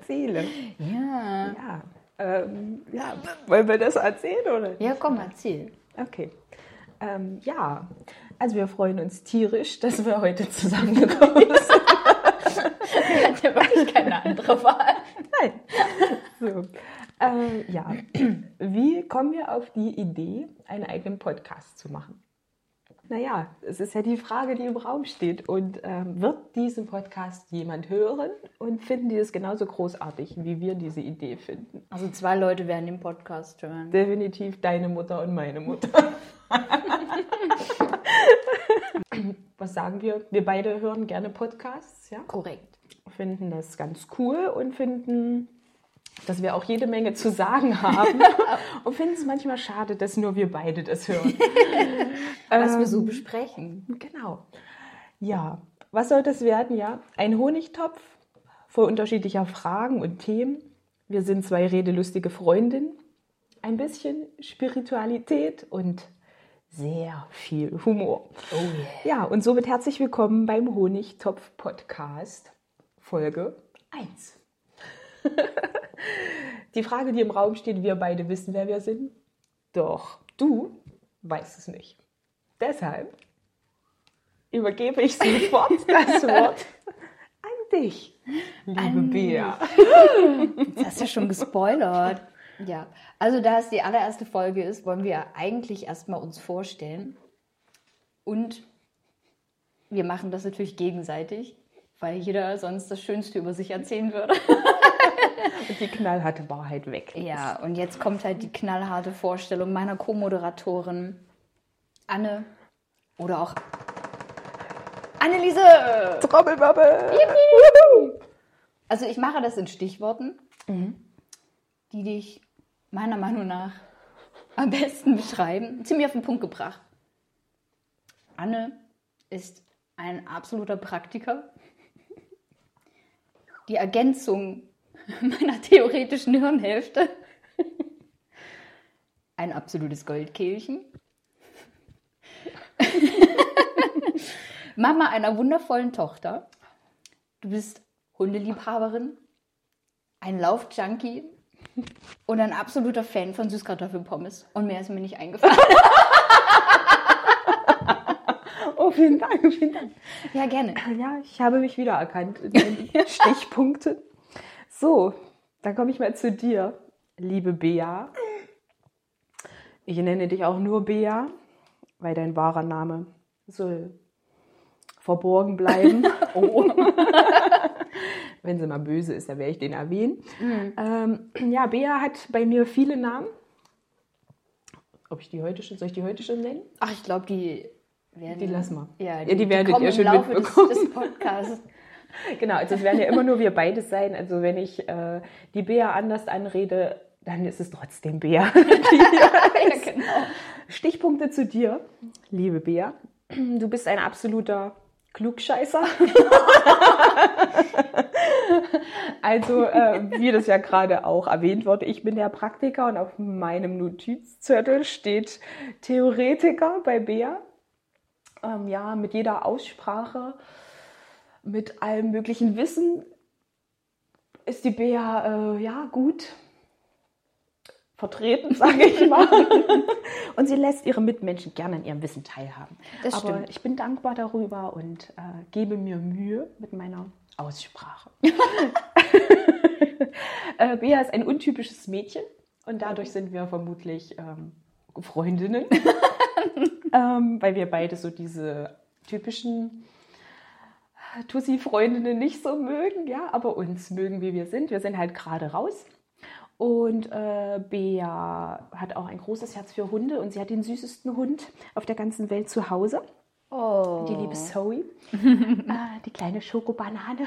erzähle. Ja. Ja, ähm, ja, wollen wir das erzählen oder? Ja, komm, erzähl. Okay. Ähm, ja, also wir freuen uns tierisch, dass wir heute zusammengekommen sind. Ich hatte wirklich keine andere Wahl. Nein. So. Äh, ja, wie kommen wir auf die Idee, einen eigenen Podcast zu machen? Naja, es ist ja die Frage, die im Raum steht. Und ähm, wird diesen Podcast jemand hören und finden die es genauso großartig, wie wir diese Idee finden? Also zwei Leute werden den Podcast hören. Definitiv deine Mutter und meine Mutter. Was sagen wir? Wir beide hören gerne Podcasts, ja? Korrekt. Finden das ganz cool und finden, dass wir auch jede Menge zu sagen haben. und finden es manchmal schade, dass nur wir beide das hören. Was wir Ähm, so besprechen. Genau. Ja, was soll das werden? Ja, ein Honigtopf voll unterschiedlicher Fragen und Themen. Wir sind zwei redelustige Freundinnen. Ein bisschen Spiritualität und sehr viel Humor. Oh yeah. Ja, und somit herzlich willkommen beim Honigtopf Podcast Folge 1. die Frage, die im Raum steht, wir beide wissen, wer wir sind. Doch du weißt es nicht. Deshalb übergebe ich sofort das Wort an dich, liebe An Bea. Das hast ja schon gespoilert. Ja, also da es die allererste Folge ist, wollen wir eigentlich erstmal uns vorstellen. Und wir machen das natürlich gegenseitig, weil jeder sonst das Schönste über sich erzählen würde. Und die knallharte Wahrheit weg. Ja, und jetzt kommt halt die knallharte Vorstellung meiner Co-Moderatorin Anne oder auch Anneliese. Trommelwirbel! Also ich mache das in Stichworten, die dich meiner Meinung nach am besten beschreiben. Ziemlich auf den Punkt gebracht. Anne ist ein absoluter Praktiker. Die Ergänzung meiner theoretischen Hirnhälfte. Ein absolutes Goldkehlchen. Mama einer wundervollen Tochter. Du bist Hundeliebhaberin, ein Laufjunkie und ein absoluter Fan von Süßkartoffelpommes. Und mehr ist mir nicht eingefallen. Oh, vielen Dank, vielen Dank. Ja, gerne. Ja, ich habe mich wiedererkannt in den Stichpunkten. So, dann komme ich mal zu dir, liebe Bea. Ich nenne dich auch nur Bea, weil dein wahrer Name soll verborgen bleiben. Oh. Wenn sie mal böse ist, dann werde ich den erwähnen. Ähm, ja, Bea hat bei mir viele Namen. Ob ich die heute schon, soll ich die heute schon nennen? Ach, ich glaube, die werden. Die lassen wir. Ja, Ja, die werdet kommen ihr im schon Laufe mitbekommen. Des, des Podcasts. Genau, also es werden ja immer nur wir beide sein. Also wenn ich äh, die Bea anders anrede, dann ist es trotzdem Bea. ja, genau. Stichpunkte zu dir, liebe Bea. Du bist ein absoluter Klugscheißer. also, äh, wie das ja gerade auch erwähnt wurde, ich bin der Praktiker und auf meinem Notizzettel steht Theoretiker bei Bea. Ähm, ja, mit jeder Aussprache, mit allem möglichen Wissen ist die Bea äh, ja gut vertreten, sage ich mal. und sie lässt ihre Mitmenschen gerne an ihrem Wissen teilhaben. Das Aber stimmt. ich bin dankbar darüber und äh, gebe mir Mühe mit meiner Aussprache. äh, Bea ist ein untypisches Mädchen und dadurch sind wir vermutlich ähm, Freundinnen, ähm, weil wir beide so diese typischen Tussi-Freundinnen nicht so mögen, ja, aber uns mögen, wie wir sind. Wir sind halt gerade raus. Und äh, Bea hat auch ein großes Herz für Hunde und sie hat den süßesten Hund auf der ganzen Welt zu Hause. Oh. Die liebe Zoe, äh, die kleine Schokobanane.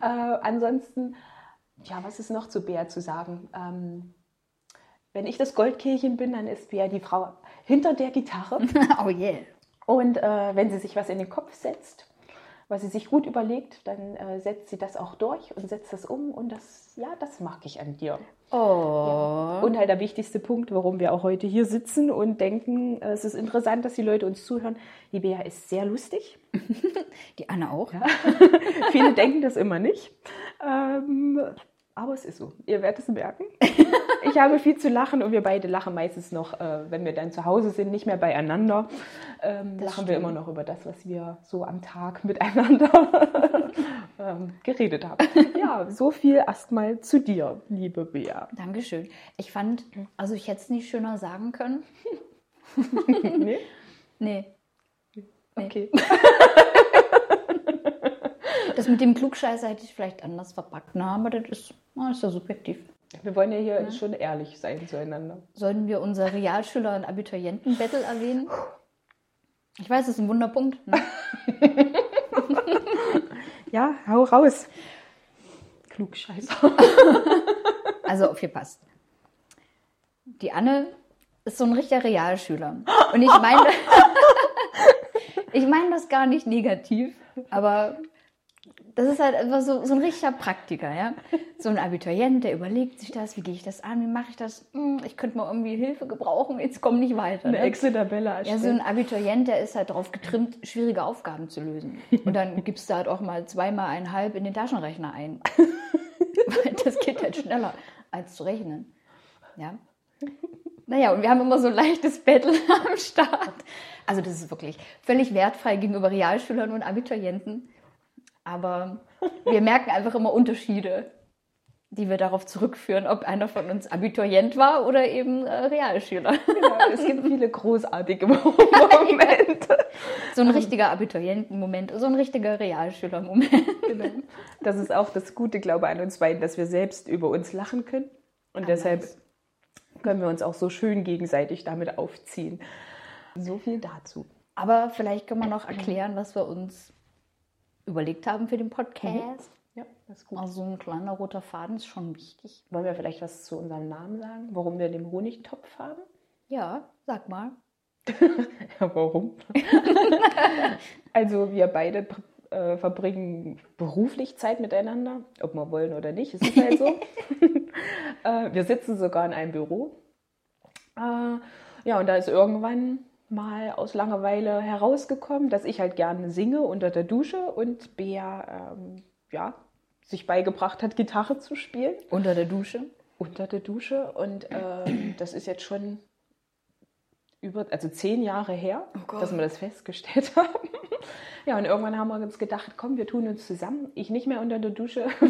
äh, ansonsten, ja, was ist noch zu Bea zu sagen? Ähm, wenn ich das Goldkehlchen bin, dann ist Bea die Frau hinter der Gitarre. oh yeah. Und äh, wenn sie sich was in den Kopf setzt, was sie sich gut überlegt, dann äh, setzt sie das auch durch und setzt das um und das, ja, das mag ich an dir. Oh. Und halt der wichtigste Punkt, warum wir auch heute hier sitzen und denken, es ist interessant, dass die Leute uns zuhören. Die Bea ist sehr lustig. Die Anne auch. Ja. Viele denken das immer nicht. Ähm, aber es ist so. Ihr werdet es merken. Ich habe viel zu lachen und wir beide lachen meistens noch, äh, wenn wir dann zu Hause sind, nicht mehr beieinander. Ähm, Das lachen wir stimmt. immer noch über das, was wir so am Tag miteinander ähm, geredet haben. Ja, so viel erstmal zu dir, liebe Bea. Dankeschön. Ich fand, also ich hätte es nicht schöner sagen können. nee? Nee. Okay. Das mit dem Klugscheißer hätte ich vielleicht anders verpackt. Na, aber das ist, na, ist ja subjektiv. Wir wollen ja hier schon ehrlich sein zueinander. Sollten wir unser Realschüler- und Abiturienten-Battle erwähnen? Ich weiß, das ist ein Wunderpunkt. Ne? Ja, hau raus. Klugscheißer. Also aufgepasst. Die Anne ist so ein richtiger Realschüler. Und ich meine, ich meine das gar nicht negativ, aber das ist halt einfach so, so ein richtiger Praktiker, ja. So ein Abiturient, der überlegt sich das, wie gehe ich das an, wie mache ich das? Hm, ich könnte mal irgendwie Hilfe gebrauchen, jetzt komme nicht weiter. Eine Ne? Excel-Tabelle Ja, so ein Abiturient, der ist halt darauf getrimmt, schwierige Aufgaben zu lösen. Und dann gibst du halt auch mal zweimal einhalb in den Taschenrechner ein. Das geht halt schneller, als zu rechnen. Ja. Naja, und wir haben immer so ein leichtes Battle am Start. Also das ist wirklich völlig wertfrei gegenüber Realschülern und Abiturienten. Aber wir merken einfach immer Unterschiede, die wir darauf zurückführen, ob einer von uns Abiturient war oder eben äh, Realschüler. Genau, es gibt viele großartige Momente. So ein richtiger Abiturientenmoment, so ein richtiger Realschülermoment. Genau. Das ist auch das Gute, glaube ich, an uns beiden, dass wir selbst über uns lachen können. Und Ah, deshalb nice. können wir uns auch so schön gegenseitig damit aufziehen. So viel dazu. Aber vielleicht können wir noch erklären, was wir uns überlegt haben für den Podcast. Ja, das ist gut. Also so ein kleiner roter Faden ist schon wichtig. Wollen wir vielleicht was zu unserem Namen sagen? Warum wir den Honigtopf haben? Ja, sag mal. Ja, warum? also wir beide äh, verbringen beruflich Zeit miteinander, ob wir wollen oder nicht, es ist halt so. äh, wir sitzen sogar in einem Büro. Äh, ja, und da ist irgendwann mal aus Langeweile herausgekommen, dass ich halt gerne singe unter der Dusche und Bea ähm, ja, sich beigebracht hat, Gitarre zu spielen Unter der Dusche. unter der Dusche und ähm, das ist jetzt schon über, also zehn Jahre her, Oh dass wir das festgestellt haben. Ja, und irgendwann haben wir uns gedacht, komm, wir tun uns zusammen. Ich nicht mehr unter der Dusche,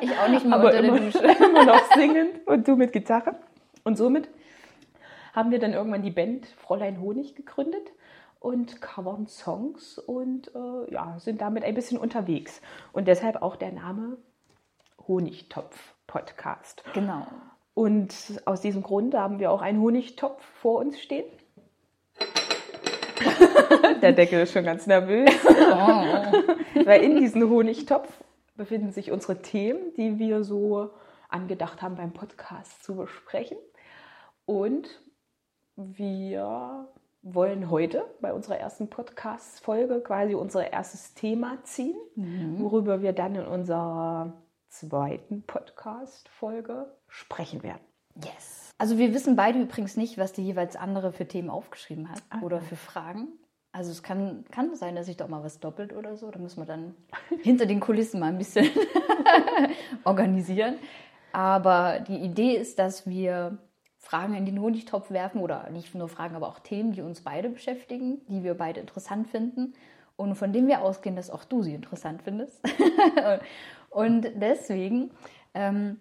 Ich auch nicht mal aber unter der Dusche. immer noch singend und du mit Gitarre. Und somit haben wir dann irgendwann die Band Fräulein Honig gegründet und covern Songs und äh, ja, sind damit ein bisschen unterwegs. Und deshalb auch der Name Honigtopf Podcast. Genau. Und aus diesem Grund haben wir auch einen Honigtopf vor uns stehen. Der Deckel ist schon ganz nervös, Oh. weil in diesem Honigtopf befinden sich unsere Themen, die wir so angedacht haben beim Podcast zu besprechen. Und wir wollen heute bei unserer ersten Podcast-Folge quasi unser erstes Thema ziehen, worüber wir dann in unserer zweiten Podcast-Folge sprechen werden. Yes. Also wir wissen beide übrigens nicht, was die jeweils andere für Themen aufgeschrieben hat Ah, oder für Fragen. Also es kann, kann sein, dass sich doch mal was doppelt oder so. Da müssen wir dann hinter den Kulissen mal ein bisschen organisieren. Aber die Idee ist, dass wir Fragen in den Honigtopf werfen oder nicht nur Fragen, aber auch Themen, die uns beide beschäftigen, die wir beide interessant finden und von denen wir ausgehen, dass auch du sie interessant findest. und deswegen ähm,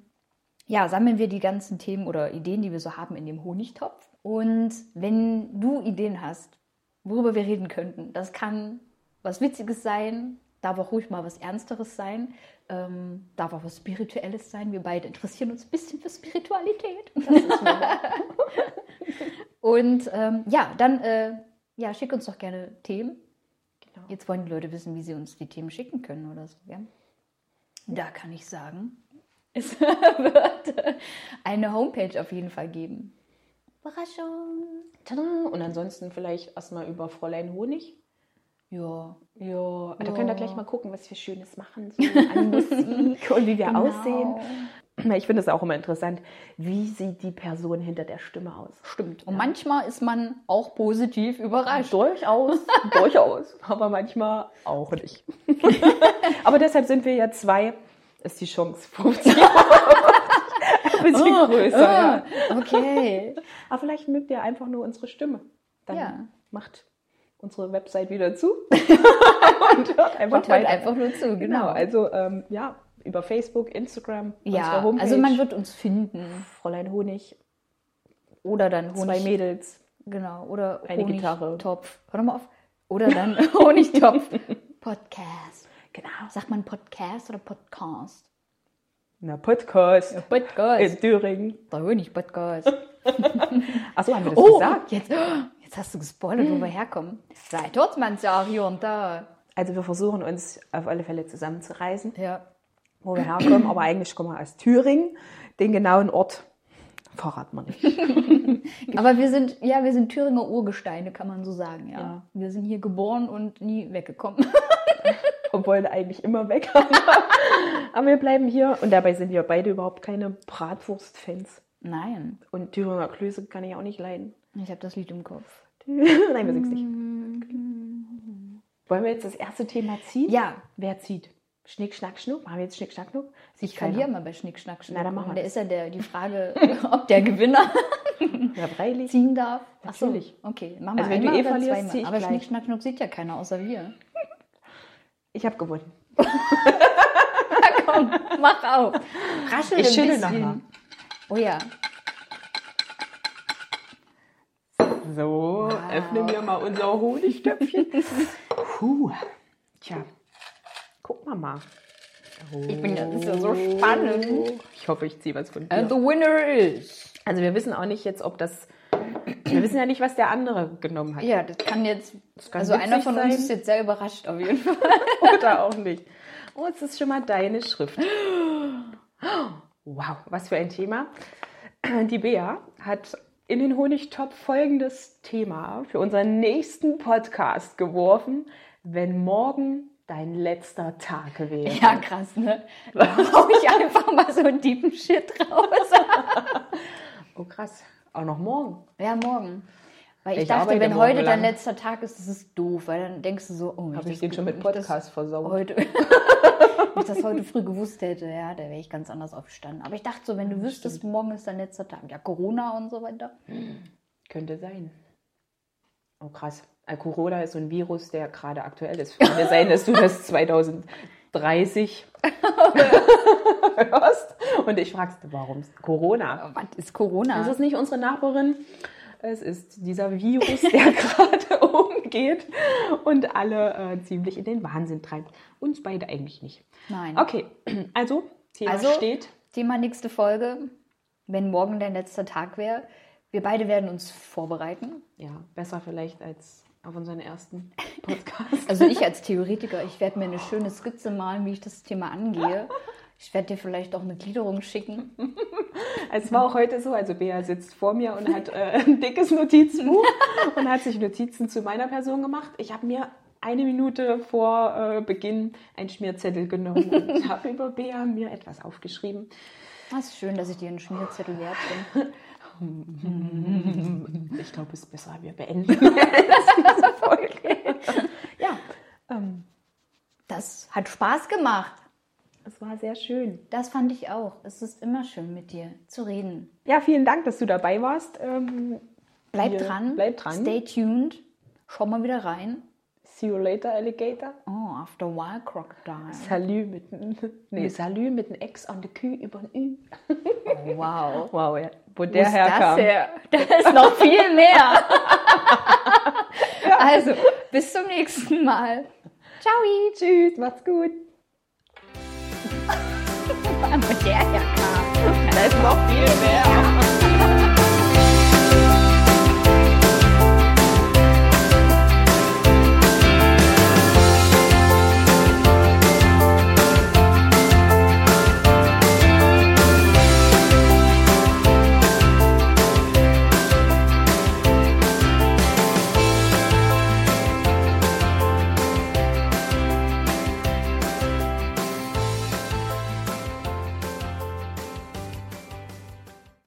ja, sammeln wir die ganzen Themen oder Ideen, die wir so haben, in dem Honigtopf. Und wenn du Ideen hast, worüber wir reden könnten, das kann was Witziges sein, darf auch ruhig mal was Ernsteres sein, ähm, darf auch was Spirituelles sein. Wir beide interessieren uns ein bisschen für Spiritualität. Und ähm, ja, dann äh, ja, schick uns doch gerne Themen. genau. Jetzt wollen die Leute wissen, wie sie uns die Themen schicken können oder so. Ja? Da kann ich sagen, es wird eine Homepage auf jeden Fall geben. Überraschung. Tada! Und ansonsten vielleicht erstmal über Fräulein Honig. Ja. Ja, da Ja. könnt ihr gleich mal gucken, was wir Schönes machen so an Musik und wie wir Genau. aussehen. Ich finde es auch immer interessant, wie sieht die Person hinter der Stimme aus. Stimmt. Und manchmal ist man auch positiv überrascht. Durchaus, durchaus, aber manchmal auch nicht. aber deshalb sind wir ja zwei, ist die Chance 50 ein bisschen größer. ja. Ah, okay. Aber vielleicht mögt ihr einfach nur unsere Stimme. Dann Ja. macht unsere Website wieder zu und hört einfach Und hört einfach nur zu, Genau, genau. also ähm, ja, über Facebook, Instagram, unsere Ja, Homepage, also man wird uns finden. Fräulein Honig, Oder dann zwei Honig. Mädels. Genau. Oder Eine Gitarre. Honigtopf. Hör doch mal auf. Oder dann Honigtopf. Podcast. Genau. Sagt man Podcast oder Podcast? Na, Podcast Podcast. in Thüringen. Der Honig-Podcast. Achso, haben wir das Oh, gesagt? jetzt, jetzt hast du gespoilert, wo wir herkommen. Vielleicht hört man es ja auch hier und da. Also wir versuchen uns auf alle Fälle zusammenzureisen, Ja. wo wir herkommen, aber eigentlich kommen wir aus Thüringen. Den genauen Ort verraten wir nicht. Aber wir sind, ja, wir sind Thüringer Urgesteine, kann man so sagen, ja. Ja. Wir sind hier geboren und nie weggekommen. Obwohl wir eigentlich immer weg. Aber wir bleiben hier und dabei sind wir beide überhaupt keine Bratwurst-Fans. Nein, Und Thüringer Klöße kann ich auch nicht leiden. ich habe das Lied im Kopf. Nein, wir singen nicht. Wollen wir jetzt das erste Thema ziehen? Ja, Wer zieht? Schnick, Schnack, Schnuck? Machen wir jetzt Schnick, Schnack, Schnuck? ich verliere mal bei Schnick, Schnack, Schnuck. Na, dann machen wir da ist ja der, die Frage, ob der Gewinner Ja, freilich. ziehen darf. Ach so. Okay, machen wir Also wenn du einmal eh oder verlierst, zweimal. Aber gleich. Schnick, Schnack, Schnuck sieht ja keiner außer wir. Ich habe gewonnen. Komm, mach auf. Raschel Ich ein schüttel bisschen. Oh ja. So, öffnen wir mal unser Honigtöpfchen. Puh. Tja, guck mal mal. Ich bin das ist ja so spannend. Ich hoffe, ich ziehe was von dir. And the winner is. Also wir wissen auch nicht jetzt, ob das... Wir wissen ja nicht, was der andere genommen hat. Ja, das kann jetzt. kann also einer von sein. uns ist jetzt sehr überrascht auf jeden Fall. Oder auch nicht. Oh, es ist schon mal deine Schrift. Wow, was für ein Thema. Die Bea hat in den Honigtopf folgendes Thema für unseren nächsten Podcast geworfen, wenn morgen dein letzter Tag wäre. Ja, krass, ne? Da hau ich einfach mal so einen deepen Shit raus. Oh krass, auch noch morgen. Ja, morgen. Weil ich, Ich dachte, wenn heute dein letzter Tag ist, das ist doof, weil dann denkst du so, oh, Habe ich das den schon mit ich Podcast versaut. Heute, ich das heute früh gewusst hätte, ja, da wäre ich ganz anders aufgestanden. Aber ich dachte so, wenn du wüsstest, morgen ist dein letzter Tag, ja, Corona und so weiter. Könnte sein. Oh krass. Äh, Corona ist so ein Virus, der gerade aktuell ist. Könnte sein, dass du das 2030 hörst und ich fragst, warum Corona? Was ist Corona? Es ist nicht unsere Nachbarin. Es ist dieser Virus, der gerade umgeht und alle äh, ziemlich in den Wahnsinn treibt. Uns beide eigentlich nicht. Nein. Okay, also Thema Also- steht. Thema nächste Folge, wenn morgen dein letzter Tag wäre. Wir beide werden uns vorbereiten. Ja, besser vielleicht als auf unseren ersten Podcast. Also ich als Theoretiker, ich werde mir eine schöne Skizze malen, wie ich das Thema angehe. Ich werde dir vielleicht auch eine Gliederung schicken. Es war auch heute so, also Bea sitzt vor mir und hat äh, ein dickes Notizbuch und hat sich Notizen zu meiner Person gemacht. Ich habe mir eine Minute vor äh, Beginn einen Schmierzettel genommen und habe über Bea mir etwas aufgeschrieben. Das ist schön, dass ich dir einen Schmierzettel wert bin. Ich glaube, es ist besser, wir beenden diese Folge. Ja, ähm, Das hat Spaß gemacht. Es war sehr schön. Das fand ich auch. Es ist immer schön mit dir zu reden. Ja, vielen Dank, dass du dabei warst. Ähm, Bleib wir- dran. Bleib dran. Stay tuned. Schau mal wieder rein. See you later, Alligator. Oh, after a while, Crocodile. Salü mit, n- nee, Salü mit einem X an der Q über ein Ü. Oh, wow. Wow, ja. Wo Wo der ist herkam. das her? Da ist noch viel mehr. Also, bis zum nächsten Mal. Ciao. Tschüss, macht's gut. Wo der herkam. Da ist noch viel mehr.